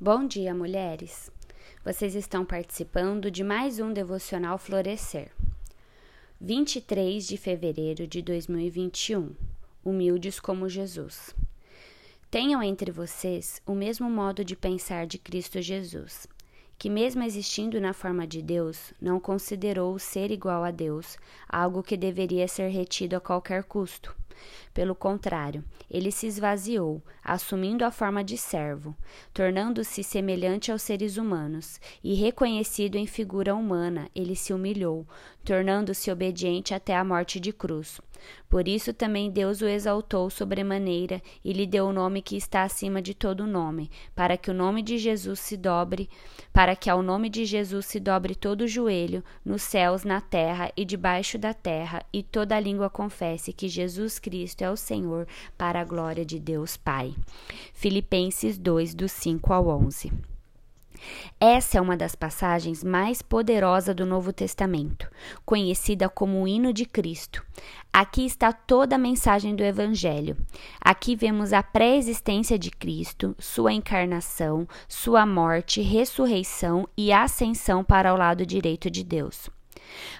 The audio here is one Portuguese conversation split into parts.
Bom dia, mulheres! Vocês estão participando de mais um Devocional Florescer. 23 de fevereiro de 2021 Humildes como Jesus. Tenham entre vocês o mesmo modo de pensar de Cristo Jesus, que, mesmo existindo na forma de Deus, não considerou o ser igual a Deus algo que deveria ser retido a qualquer custo pelo contrário, ele se esvaziou, assumindo a forma de servo, tornando-se semelhante aos seres humanos, e reconhecido em figura humana, ele se humilhou, tornando-se obediente até a morte de cruz. Por isso também Deus o exaltou sobremaneira e lhe deu o nome que está acima de todo nome, para que o nome de Jesus se dobre, para que ao nome de Jesus se dobre todo o joelho, nos céus, na terra e debaixo da terra, e toda língua confesse que Jesus Cristo é o Senhor, para a glória de Deus Pai. Filipenses 2, do 5 ao 11. Essa é uma das passagens mais poderosas do Novo Testamento, conhecida como o hino de Cristo. Aqui está toda a mensagem do Evangelho. Aqui vemos a pré-existência de Cristo, sua encarnação, sua morte, ressurreição e ascensão para o lado direito de Deus.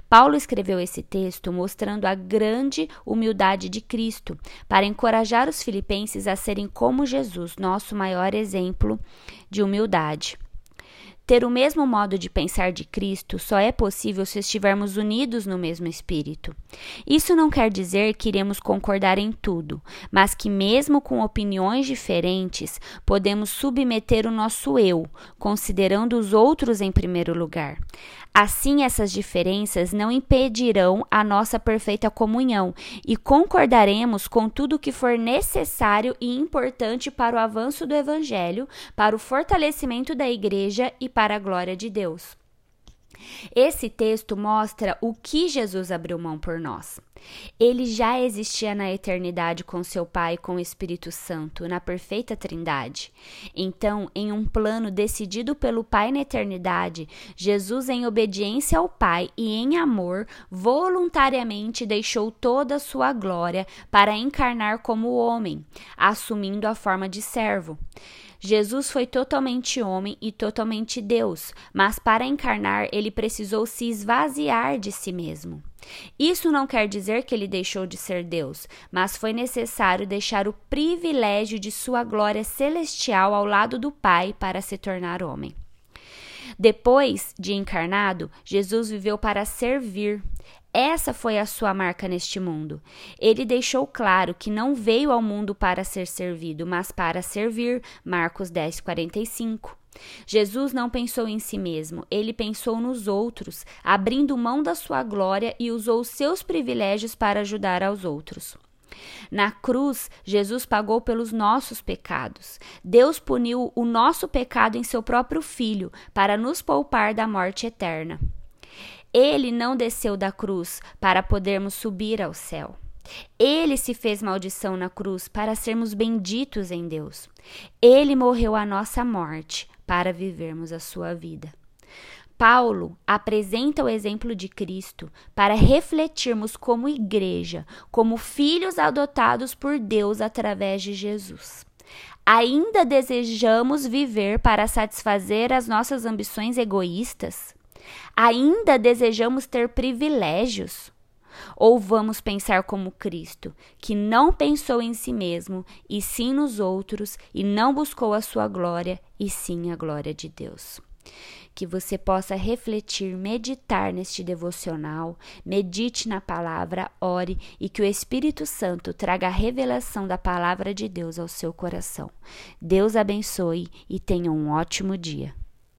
Paulo escreveu esse texto mostrando a grande humildade de Cristo, para encorajar os filipenses a serem como Jesus, nosso maior exemplo de humildade. Ter o mesmo modo de pensar de Cristo só é possível se estivermos unidos no mesmo espírito. Isso não quer dizer que iremos concordar em tudo, mas que, mesmo com opiniões diferentes, podemos submeter o nosso eu, considerando os outros em primeiro lugar. Assim, essas diferenças não impedirão a nossa perfeita comunhão e concordaremos com tudo o que for necessário e importante para o avanço do Evangelho, para o fortalecimento da Igreja e para a glória de Deus. Esse texto mostra o que Jesus abriu mão por nós. Ele já existia na eternidade com seu Pai e com o Espírito Santo, na perfeita Trindade. Então, em um plano decidido pelo Pai na eternidade, Jesus, em obediência ao Pai e em amor, voluntariamente deixou toda a sua glória para encarnar como homem, assumindo a forma de servo. Jesus foi totalmente homem e totalmente Deus, mas para encarnar ele precisou se esvaziar de si mesmo. Isso não quer dizer que ele deixou de ser Deus, mas foi necessário deixar o privilégio de sua glória celestial ao lado do Pai para se tornar homem. Depois de encarnado, Jesus viveu para servir. Essa foi a sua marca neste mundo. Ele deixou claro que não veio ao mundo para ser servido, mas para servir. Marcos 10, 45. Jesus não pensou em si mesmo, ele pensou nos outros, abrindo mão da sua glória e usou seus privilégios para ajudar aos outros. Na cruz, Jesus pagou pelos nossos pecados. Deus puniu o nosso pecado em seu próprio Filho para nos poupar da morte eterna. Ele não desceu da cruz para podermos subir ao céu. Ele se fez maldição na cruz para sermos benditos em Deus. Ele morreu a nossa morte para vivermos a sua vida. Paulo apresenta o exemplo de Cristo para refletirmos como igreja, como filhos adotados por Deus através de Jesus. Ainda desejamos viver para satisfazer as nossas ambições egoístas? Ainda desejamos ter privilégios? Ou vamos pensar como Cristo, que não pensou em si mesmo, e sim nos outros, e não buscou a sua glória, e sim a glória de Deus? que você possa refletir, meditar neste devocional, medite na palavra, ore e que o Espírito Santo traga a revelação da palavra de Deus ao seu coração. Deus abençoe e tenha um ótimo dia.